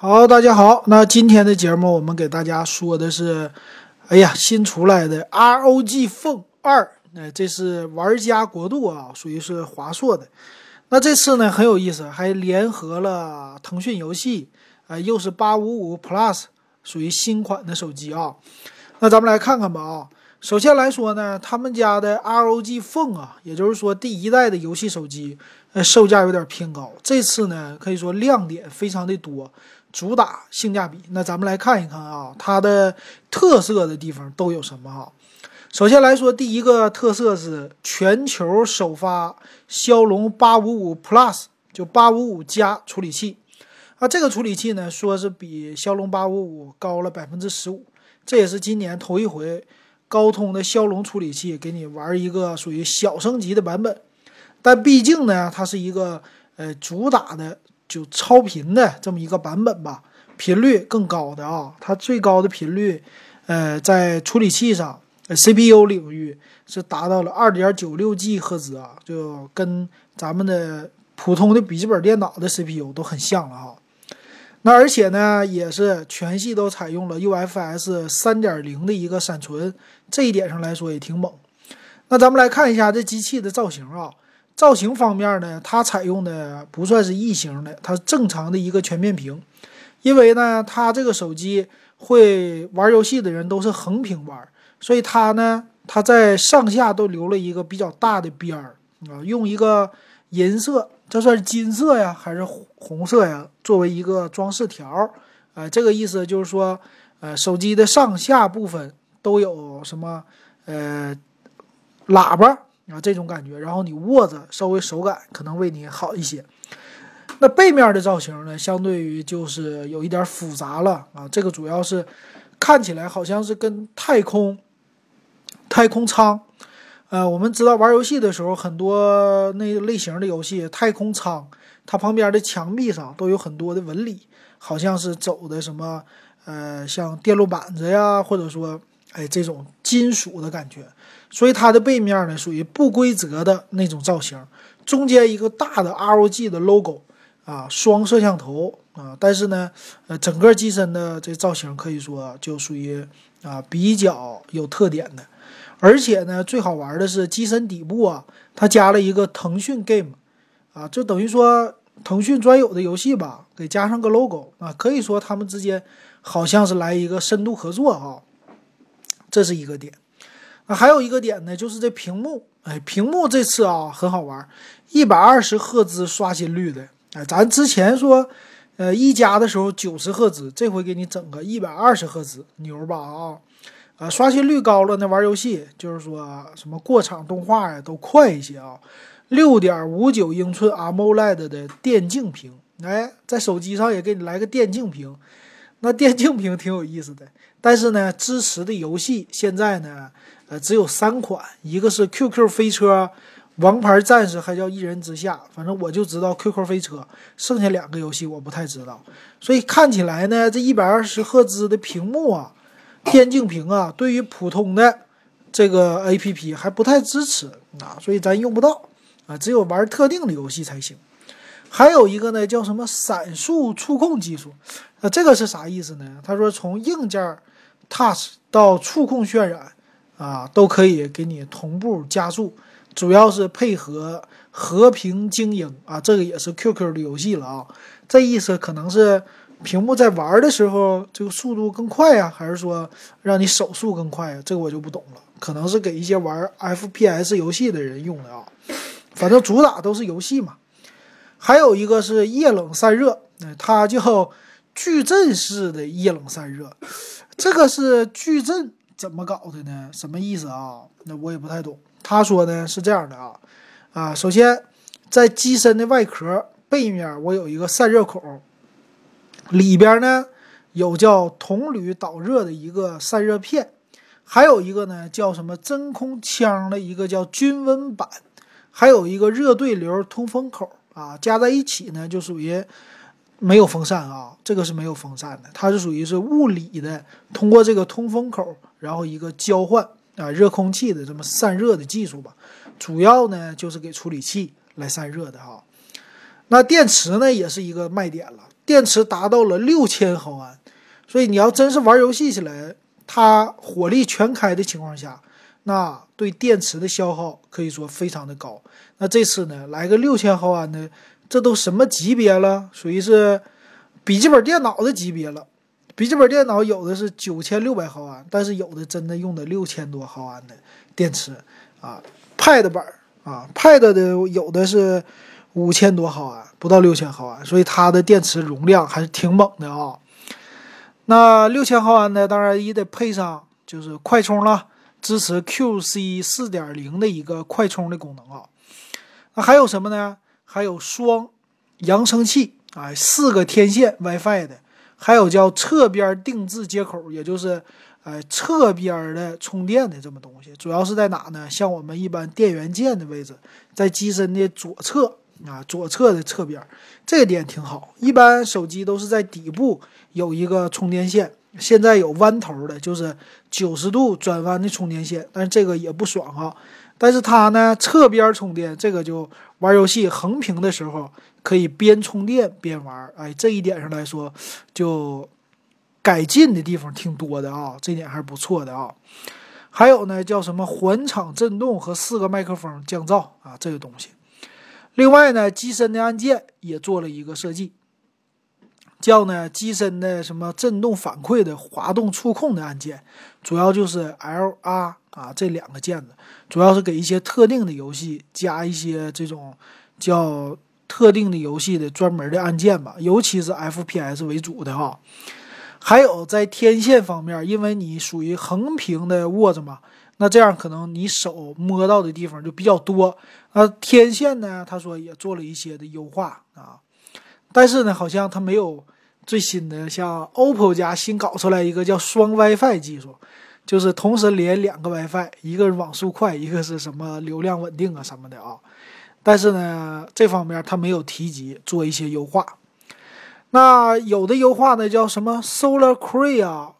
好，大家好。那今天的节目我们给大家说的是，哎呀，新出来的 ROG Phone 二，哎，这是玩家国度啊，属于是华硕的。那这次呢很有意思，还联合了腾讯游戏，啊，又是八五五 Plus，属于新款的手机啊。那咱们来看看吧啊。首先来说呢，他们家的 ROG Phone 啊，也就是说第一代的游戏手机，呃，售价有点偏高。这次呢，可以说亮点非常的多。主打性价比，那咱们来看一看啊，它的特色的地方都有什么哈？首先来说，第一个特色是全球首发骁龙八五五 Plus，就八五五加处理器啊。这个处理器呢，说是比骁龙八五五高了百分之十五，这也是今年头一回高通的骁龙处理器给你玩一个属于小升级的版本。但毕竟呢，它是一个呃主打的。就超频的这么一个版本吧，频率更高的啊，它最高的频率，呃，在处理器上，CPU 领域是达到了二点九六 G 赫兹啊，就跟咱们的普通的笔记本电脑的 CPU 都很像了啊。那而且呢，也是全系都采用了 UFS 三点零的一个闪存，这一点上来说也挺猛。那咱们来看一下这机器的造型啊。造型方面呢，它采用的不算是异形的，它正常的一个全面屏。因为呢，它这个手机会玩游戏的人都是横屏玩，所以它呢，它在上下都留了一个比较大的边儿啊，用一个银色，这算是金色呀，还是红色呀？作为一个装饰条，呃，这个意思就是说，呃，手机的上下部分都有什么，呃，喇叭。啊，这种感觉，然后你握着稍微手感可能为你好一些。那背面的造型呢，相对于就是有一点复杂了啊。这个主要是看起来好像是跟太空太空舱，呃，我们知道玩游戏的时候，很多那类型的游戏，太空舱它旁边的墙壁上都有很多的纹理，好像是走的什么呃，像电路板子呀，或者说哎这种金属的感觉。所以它的背面呢属于不规则的那种造型，中间一个大的 ROG 的 logo 啊，双摄像头啊，但是呢，呃，整个机身的这造型可以说就属于啊比较有特点的，而且呢，最好玩的是机身底部啊，它加了一个腾讯 Game 啊，就等于说腾讯专有的游戏吧，给加上个 logo 啊，可以说他们之间好像是来一个深度合作哈，这是一个点。啊，还有一个点呢，就是这屏幕，哎，屏幕这次啊很好玩，一百二十赫兹刷新率的，哎，咱之前说，呃，一加的时候九十赫兹，这回给你整个一百二十赫兹，牛吧啊，啊，刷新率高了，那玩游戏就是说什么过场动画呀都快一些啊，六点五九英寸 AMOLED 的电竞屏，哎，在手机上也给你来个电竞屏，那电竞屏挺有意思的，但是呢，支持的游戏现在呢。呃，只有三款，一个是 QQ 飞车、王牌战士，还叫一人之下。反正我就知道 QQ 飞车，剩下两个游戏我不太知道。所以看起来呢，这一百二十赫兹的屏幕啊，电竞屏啊，对于普通的这个 APP 还不太支持啊，所以咱用不到啊，只有玩特定的游戏才行。还有一个呢，叫什么闪速触控技术？呃，这个是啥意思呢？他说从硬件 Touch 到触控渲染。啊，都可以给你同步加速，主要是配合和平精英啊，这个也是 QQ 的游戏了啊。这意思可能是屏幕在玩的时候这个速度更快呀，还是说让你手速更快呀？这个我就不懂了，可能是给一些玩 FPS 游戏的人用的啊。反正主打都是游戏嘛。还有一个是液冷散热，它叫矩阵式的液冷散热，这个是矩阵。怎么搞的呢？什么意思啊？那我也不太懂。他说呢是这样的啊，啊，首先在机身的外壳背面，我有一个散热孔，里边呢有叫铜铝导热的一个散热片，还有一个呢叫什么真空腔的一个叫均温板，还有一个热对流通风口啊，加在一起呢就属于。没有风扇啊，这个是没有风扇的，它是属于是物理的，通过这个通风口，然后一个交换啊热空气的这么散热的技术吧。主要呢就是给处理器来散热的哈。那电池呢也是一个卖点了，电池达到了六千毫安，所以你要真是玩游戏起来，它火力全开的情况下，那对电池的消耗可以说非常的高。那这次呢，来个六千毫安的，这都什么级别了？属于是笔记本电脑的级别了。笔记本电脑有的是九千六百毫安，但是有的真的用的六千多毫安的电池啊。Pad 版啊，Pad 的有的是五千多毫安，不到六千毫安，所以它的电池容量还是挺猛的啊。那六千毫安的，当然也得配上就是快充了，支持 QC 四点零的一个快充的功能啊。那还有什么呢？还有双扬声器啊，四个天线 WiFi 的。还有叫侧边定制接口，也就是，呃，侧边的充电的这么东西，主要是在哪呢？像我们一般电源键的位置，在机身的左侧啊，左侧的侧边，这点挺好。一般手机都是在底部有一个充电线，现在有弯头的，就是九十度转弯的充电线，但是这个也不爽啊。但是它呢，侧边充电，这个就玩游戏横屏的时候。可以边充电边玩，哎，这一点上来说，就改进的地方挺多的啊，这点还是不错的啊。还有呢，叫什么环场震动和四个麦克风降噪啊，这个东西。另外呢，机身的按键也做了一个设计，叫呢机身的什么震动反馈的滑动触控的按键，主要就是 L、R 啊这两个键子，主要是给一些特定的游戏加一些这种叫。特定的游戏的专门的按键吧，尤其是 FPS 为主的哈。还有在天线方面，因为你属于横屏的握着嘛，那这样可能你手摸到的地方就比较多。啊，天线呢，他说也做了一些的优化啊，但是呢，好像它没有最新的，像 OPPO 家新搞出来一个叫双 WiFi 技术，就是同时连两个 WiFi，一个是网速快，一个是什么流量稳定啊什么的啊。但是呢，这方面它没有提及做一些优化。那有的优化呢，叫什么 Solar Cree 啊？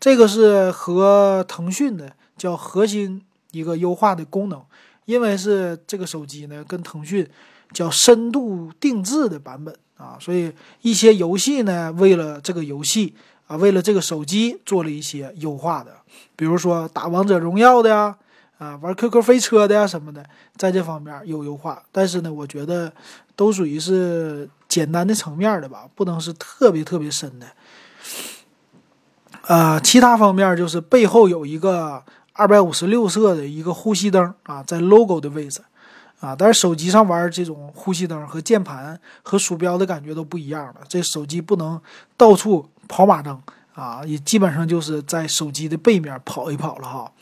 这个是和腾讯的叫核心一个优化的功能，因为是这个手机呢跟腾讯叫深度定制的版本啊，所以一些游戏呢为了这个游戏啊，为了这个手机做了一些优化的，比如说打王者荣耀的呀。啊，玩 QQ 飞车的呀什么的，在这方面有优化，但是呢，我觉得都属于是简单的层面的吧，不能是特别特别深的。啊，其他方面就是背后有一个二百五十六色的一个呼吸灯啊，在 logo 的位置啊，但是手机上玩这种呼吸灯和键盘和鼠标的感觉都不一样了，这手机不能到处跑马灯啊，也基本上就是在手机的背面跑一跑了哈。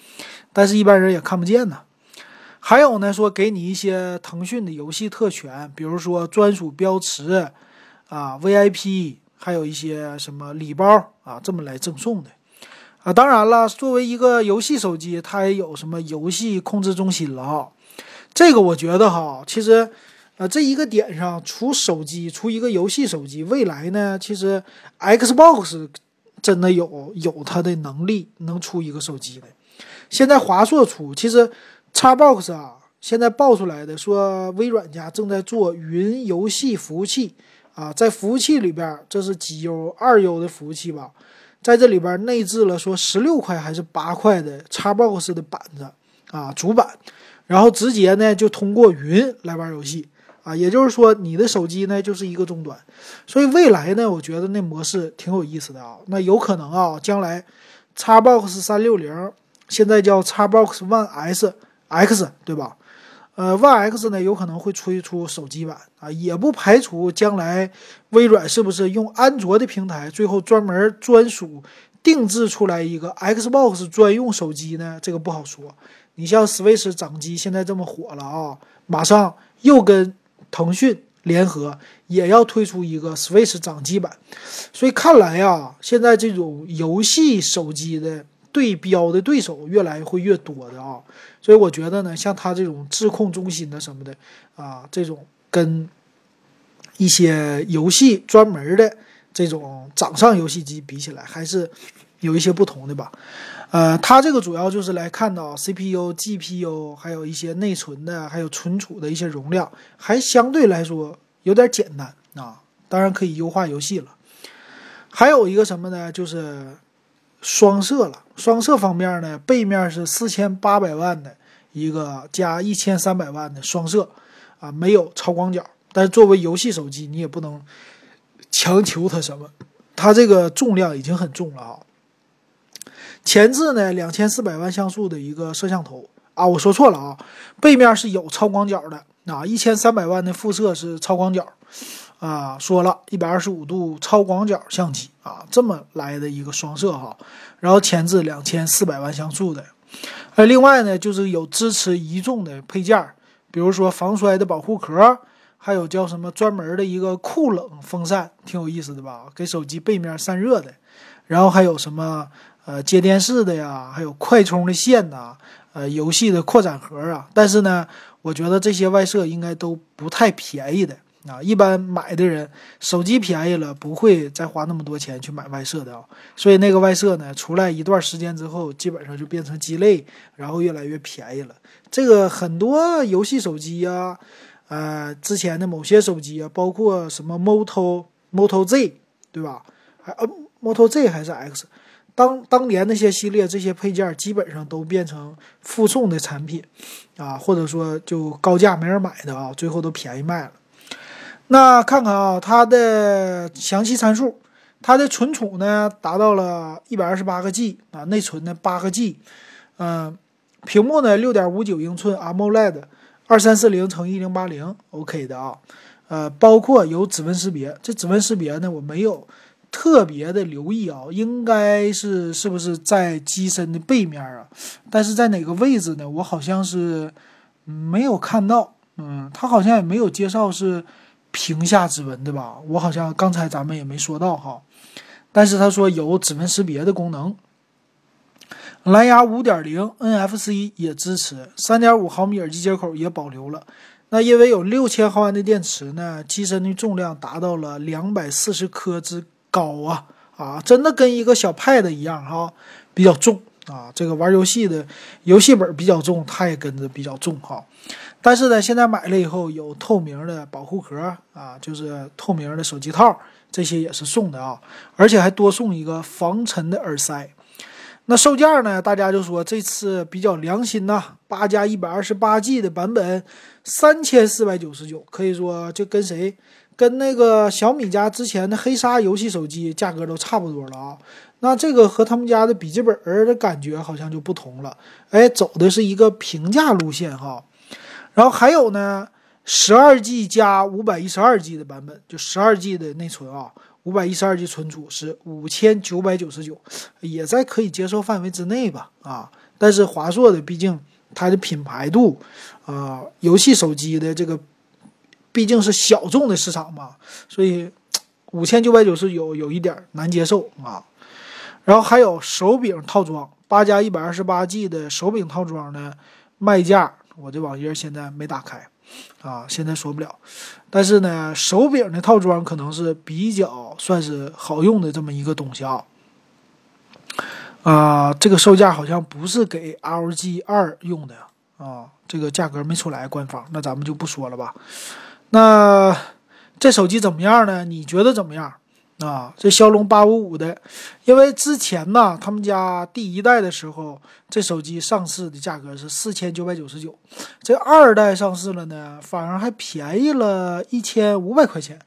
但是，一般人也看不见呢。还有呢，说给你一些腾讯的游戏特权，比如说专属标识啊、VIP，还有一些什么礼包啊，这么来赠送的啊。当然了，作为一个游戏手机，它也有什么游戏控制中心了哈。这个我觉得哈，其实啊，这一个点上，除手机，除一个游戏手机，未来呢，其实 Xbox 真的有有它的能力，能出一个手机的。现在华硕出，其实，Xbox 啊，现在爆出来的说，微软家正在做云游戏服务器。啊，在服务器里边，这是几 U 二 U 的服务器吧，在这里边内置了说十六块还是八块的 Xbox 的板子啊，主板，然后直接呢就通过云来玩游戏啊，也就是说你的手机呢就是一个终端，所以未来呢，我觉得那模式挺有意思的啊，那有可能啊，将来 Xbox 三六零。现在叫 Xbox One S X，对吧？呃，One X 呢有可能会推出手机版啊，也不排除将来微软是不是用安卓的平台，最后专门专属定制出来一个 Xbox 专用手机呢？这个不好说。你像 Switch 掌机现在这么火了啊，马上又跟腾讯联合，也要推出一个 Switch 掌机版。所以看来呀，现在这种游戏手机的。对标的对手越来会越多的啊，所以我觉得呢，像它这种智控中心的什么的啊，这种跟一些游戏专门的这种掌上游戏机比起来，还是有一些不同的吧。呃，它这个主要就是来看到 CPU、GPU，还有一些内存的，还有存储的一些容量，还相对来说有点简单啊。当然可以优化游戏了。还有一个什么呢？就是双摄了。双摄方面呢，背面是四千八百万的一个加一千三百万的双摄啊，没有超广角。但是作为游戏手机，你也不能强求它什么，它这个重量已经很重了啊。前置呢，两千四百万像素的一个摄像头啊，我说错了啊，背面是有超广角的啊，一千三百万的副摄是超广角。啊，说了一百二十五度超广角相机啊，这么来的一个双摄哈，然后前置两千四百万像素的，呃，另外呢就是有支持一众的配件，比如说防摔的保护壳，还有叫什么专门的一个酷冷风扇，挺有意思的吧，给手机背面散热的，然后还有什么呃接电视的呀，还有快充的线呐，呃游戏的扩展盒啊，但是呢，我觉得这些外设应该都不太便宜的。啊，一般买的人手机便宜了，不会再花那么多钱去买外设的啊。所以那个外设呢，出来一段时间之后，基本上就变成鸡肋，然后越来越便宜了。这个很多游戏手机呀，呃，之前的某些手机啊，包括什么 Moto Moto Z，对吧？还呃 Moto Z 还是 X，当当年那些系列这些配件基本上都变成附送的产品啊，或者说就高价没人买的啊，最后都便宜卖了。那看看啊，它的详细参数，它的存储呢达到了一百二十八个 G 啊，内存呢八个 G，嗯，屏幕呢六点五九英寸 AMOLED，二三四零乘一零八零，OK 的啊，呃，包括有指纹识别，这指纹识别呢我没有特别的留意啊，应该是是不是在机身的背面啊？但是在哪个位置呢？我好像是没有看到，嗯，它好像也没有介绍是。屏下指纹对吧？我好像刚才咱们也没说到哈，但是他说有指纹识别的功能，蓝牙五点零 NFC 也支持，三点五毫米耳机接口也保留了。那因为有六千毫安的电池呢，机身的重量达到了两百四十克之高啊啊，真的跟一个小 Pad 一样哈，比较重啊。这个玩游戏的游戏本比较重，它也跟着比较重哈。但是呢，现在买了以后有透明的保护壳啊，就是透明的手机套，这些也是送的啊，而且还多送一个防尘的耳塞。那售价呢？大家就说这次比较良心呐，八加一百二十八 G 的版本三千四百九十九，可以说就跟谁跟那个小米家之前的黑鲨游戏手机价格都差不多了啊。那这个和他们家的笔记本儿的感觉好像就不同了，哎，走的是一个平价路线哈。然后还有呢，十二 G 加五百一十二 G 的版本，就十二 G 的内存啊，五百一十二 G 存储是五千九百九十九，也在可以接受范围之内吧？啊，但是华硕的毕竟它的品牌度，啊，游戏手机的这个毕竟是小众的市场嘛，所以五千九百九十九有一点难接受啊。然后还有手柄套装，八加一百二十八 G 的手柄套装呢，卖价。我这网页现在没打开，啊，现在说不了。但是呢，手柄的套装可能是比较算是好用的这么一个东西啊。啊，这个售价好像不是给 LG 二用的啊，这个价格没出来，官方，那咱们就不说了吧。那这手机怎么样呢？你觉得怎么样？啊，这骁龙八五五的，因为之前呢，他们家第一代的时候，这手机上市的价格是四千九百九十九，这二代上市了呢，反而还便宜了一千五百块钱，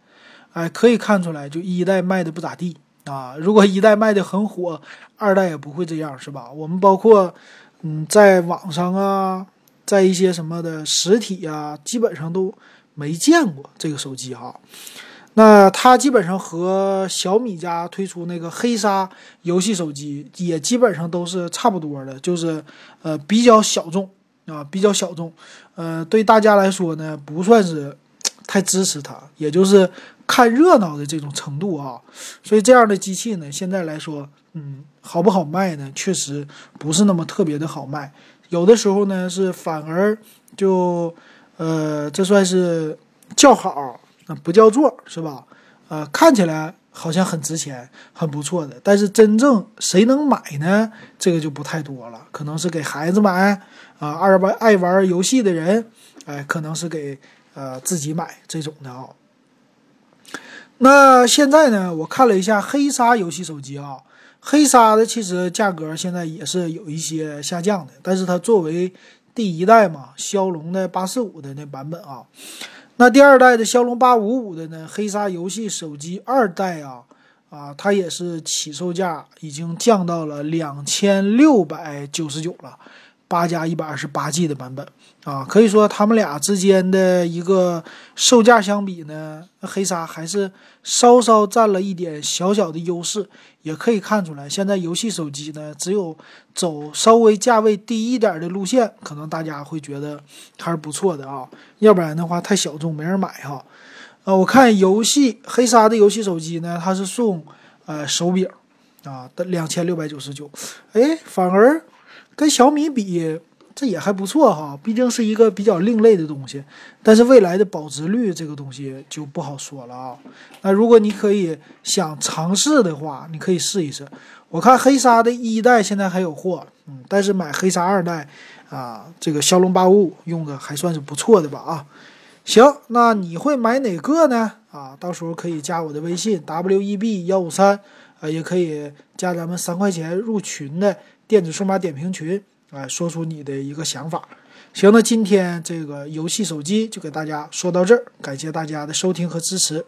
哎，可以看出来，就一代卖的不咋地啊。如果一代卖的很火，二代也不会这样，是吧？我们包括，嗯，在网上啊，在一些什么的实体啊，基本上都没见过这个手机哈。那它基本上和小米家推出那个黑鲨游戏手机也基本上都是差不多的，就是呃比较小众啊，比较小众，呃对大家来说呢不算是太支持它，也就是看热闹的这种程度啊。所以这样的机器呢，现在来说，嗯，好不好卖呢？确实不是那么特别的好卖，有的时候呢是反而就呃这算是叫好。不叫座是吧？呃，看起来好像很值钱，很不错的，但是真正谁能买呢？这个就不太多了，可能是给孩子买啊，二玩爱玩游戏的人，哎，可能是给呃自己买这种的啊。那现在呢，我看了一下黑鲨游戏手机啊，黑鲨的其实价格现在也是有一些下降的，但是它作为第一代嘛，骁龙的八四五的那版本啊，那第二代的骁龙八五五的呢，黑鲨游戏手机二代啊。啊，它也是起售价已经降到了两千六百九十九了，八加一百二十八 G 的版本啊，可以说他们俩之间的一个售价相比呢，黑鲨还是稍稍占了一点小小的优势。也可以看出来，现在游戏手机呢，只有走稍微价位低一点的路线，可能大家会觉得还是不错的啊，要不然的话太小众，没人买哈。啊，我看游戏黑鲨的游戏手机呢，它是送呃手柄啊的两千六百九十九，哎，反而跟小米比这也还不错哈，毕竟是一个比较另类的东西。但是未来的保值率这个东西就不好说了啊。那如果你可以想尝试的话，你可以试一试。我看黑鲨的一代现在还有货，嗯，但是买黑鲨二代啊，这个骁龙八五五用的还算是不错的吧啊。行，那你会买哪个呢？啊，到时候可以加我的微信 w e b 幺五三，啊，也可以加咱们三块钱入群的电子数码点评群，啊，说出你的一个想法。行，那今天这个游戏手机就给大家说到这儿，感谢大家的收听和支持。